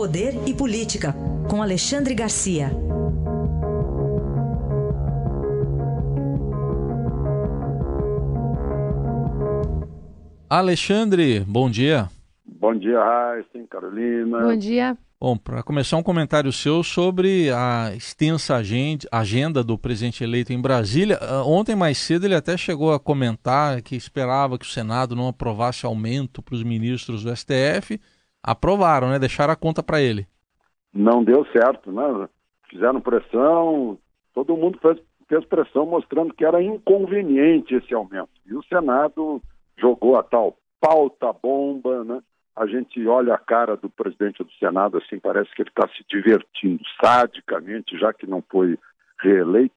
Poder e Política, com Alexandre Garcia. Alexandre, bom dia. Bom dia, Raíssen, Carolina. Bom dia. Bom, para começar, um comentário seu sobre a extensa agenda do presidente eleito em Brasília. Ah, ontem, mais cedo, ele até chegou a comentar que esperava que o Senado não aprovasse aumento para os ministros do STF. Aprovaram, né? Deixaram a conta para ele. Não deu certo, né? Fizeram pressão, todo mundo fez, fez pressão mostrando que era inconveniente esse aumento. E o Senado jogou a tal pauta bomba, né? a gente olha a cara do presidente do Senado, assim, parece que ele está se divertindo sadicamente, já que não foi reeleito,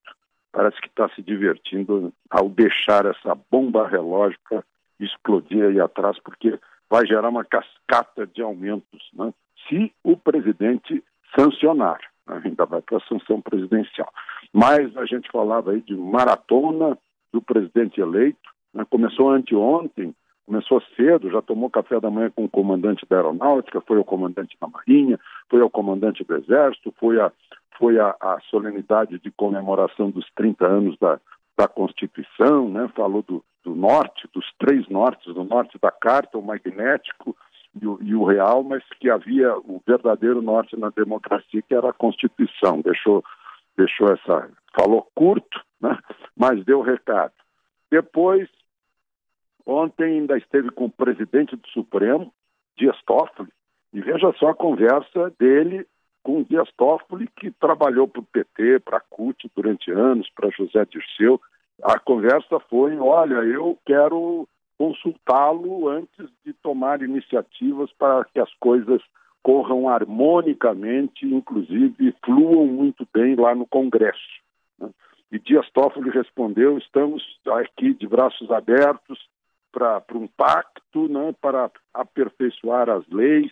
parece que está se divertindo ao deixar essa bomba relógica explodir aí atrás, porque vai gerar uma cascata de aumentos, né? se o presidente sancionar. Né? Ainda vai para a sanção presidencial. Mas a gente falava aí de maratona do presidente eleito, né? começou anteontem, começou cedo, já tomou café da manhã com o comandante da aeronáutica, foi o comandante da marinha, foi o comandante do exército, foi a, foi a, a solenidade de comemoração dos 30 anos da, da Constituição, né? falou do, do norte, dos três nortes, do norte da carta, o magnético e o, e o real, mas que havia o verdadeiro norte na democracia, que era a Constituição. Deixou, deixou essa. falou curto, né? mas deu recado. Depois Ontem ainda esteve com o presidente do Supremo, Dias Toffoli, e veja só a conversa dele com o Dias Toffoli, que trabalhou para o PT, para a CUT durante anos, para José Dirceu. A conversa foi: olha, eu quero consultá-lo antes de tomar iniciativas para que as coisas corram harmonicamente, inclusive fluam muito bem lá no Congresso. Né? E Dias Toffoli respondeu: estamos aqui de braços abertos para um pacto, né, para aperfeiçoar as leis.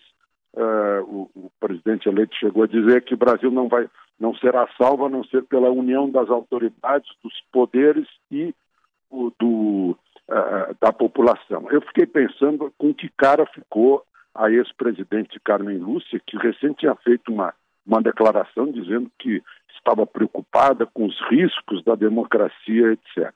Uh, o, o, presidente eleito chegou a dizer que o Brasil não vai, não será salvo a não ser pela união das autoridades, dos poderes e o, do, uh, da população. Eu fiquei pensando com que cara ficou a ex-presidente Carmen Lúcia, que recém tinha feito uma, uma declaração dizendo que estava preocupada com os riscos da democracia, etc.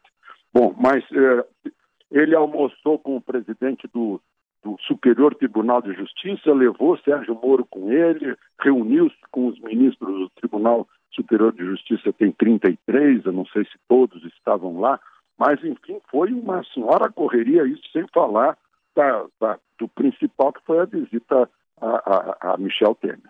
Bom, mas uh, ele almoçou com o presidente do, do Superior Tribunal de Justiça, levou Sérgio Moro com ele, reuniu-se com os ministros do Tribunal Superior de Justiça, tem 33, eu não sei se todos estavam lá, mas enfim, foi uma senhora correria, isso sem falar da, da, do principal que foi a visita a, a, a Michel Temer.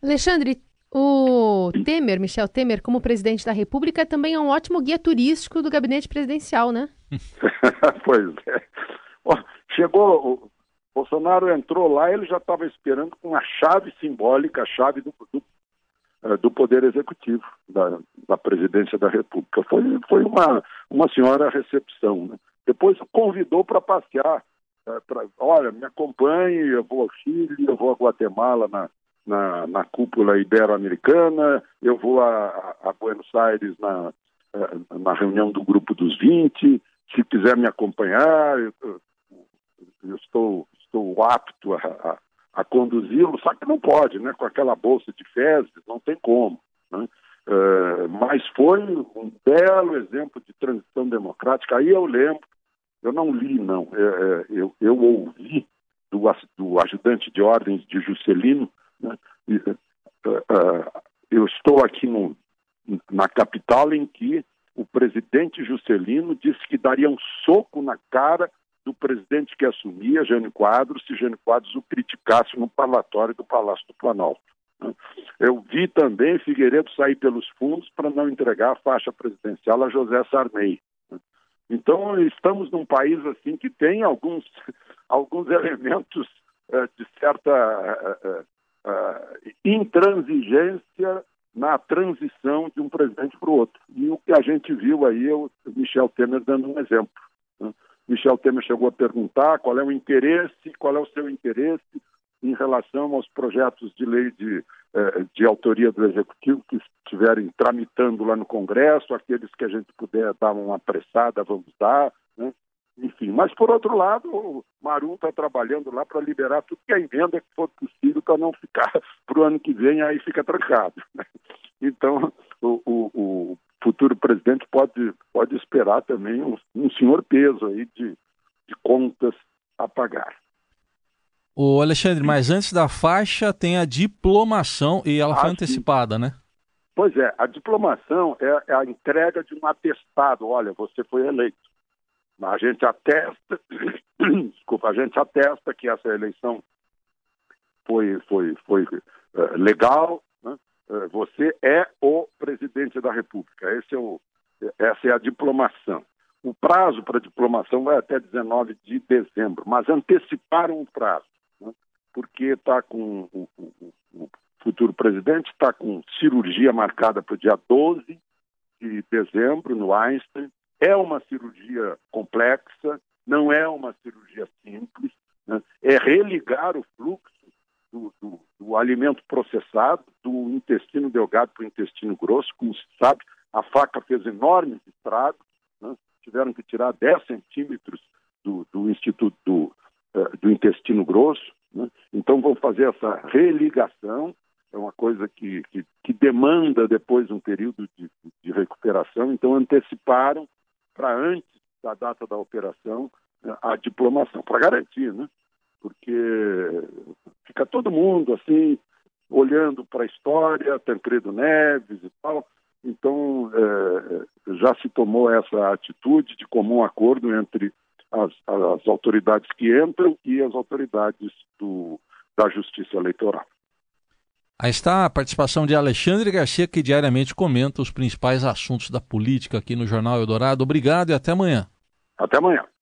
Alexandre, o Temer, Michel Temer, como presidente da República, também é um ótimo guia turístico do gabinete presidencial, né? pois é. Chegou, Bolsonaro entrou lá, ele já estava esperando com a chave simbólica, a chave do, do, eh, do Poder Executivo, da, da, Presidência da República. Foi, foi uma, uma senhora recepção. Né? Depois convidou para passear. Eh, pra, olha, me acompanhe, eu vou ao Chile, eu vou a Guatemala na, na, na cúpula ibero-americana, eu vou a, a, Buenos Aires na, eh, na reunião do Grupo dos 20, se quiser me acompanhar, eu, eu estou, estou apto a, a, a conduzi-lo, só que não pode, né? Com aquela bolsa de fezes, não tem como. Né? Uh, mas foi um belo exemplo de transição democrática. Aí eu lembro, eu não li, não, é, é, eu, eu ouvi do, do ajudante de ordens de Juscelino né? E, eu estou aqui no, na capital em que o presidente Juscelino disse que daria um soco na cara do presidente que assumia, Jânio Quadros, se Jânio Quadros o criticasse no parlatório do Palácio do Planalto. Né? Eu vi também Figueiredo sair pelos fundos para não entregar a faixa presidencial a José Sarney. Né? Então, estamos num país assim que tem alguns, alguns elementos uh, de certa uh, uh, intransigência na transição de um presidente para o outro. E o que a gente viu aí o Michel Temer dando um exemplo. Michel Temer chegou a perguntar qual é o interesse, qual é o seu interesse em relação aos projetos de lei de, eh, de autoria do Executivo que estiverem tramitando lá no Congresso, aqueles que a gente puder dar uma apressada, vamos dar. Né? enfim. Mas, por outro lado, o Marum está trabalhando lá para liberar tudo que é emenda que for possível para não ficar para o ano que vem, aí fica trancado. Né? Então, o, o, o, futuro presidente pode, pode esperar também um, um senhor peso aí de, de contas a pagar. O Alexandre, mas antes da faixa tem a diplomação e ela foi antecipada, né? Pois é, a diplomação é, é, a entrega de um atestado. Olha, você foi eleito. A gente atesta, desculpa, a gente atesta que essa eleição foi, foi, foi uh, legal. Uh, você é o presidente da República. É o, essa é a diplomação. O prazo para diplomação vai até 19 de dezembro, mas anteciparam o prazo, né? porque está com o, o, o, futuro presidente está com cirurgia marcada para o dia 12 de dezembro no Einstein. É uma cirurgia complexa, não é uma cirurgia simples, né? é religar o fluxo do, do, do, alimento processado do intestino delgado para o intestino grosso. Como se sabe, a faca fez enormes estragos tiveram que tirar 10 centímetros do, do Instituto do, uh, do Intestino Grosso. Né? Então, vão fazer essa religação, é uma coisa que, que, que demanda depois um período de, de recuperação. Então, anteciparam para antes da data da operação uh, a diplomação, para garantir, né? Porque fica todo mundo assim, olhando para a história, Tancredo Neves e tal, então, é, já se tomou essa atitude de comum acordo entre as, as autoridades que entram e as autoridades do, da Justiça Eleitoral. Aí está a participação de Alexandre Garcia, que diariamente comenta os principais assuntos da política aqui no Jornal Eldorado. Obrigado e até amanhã. Até amanhã.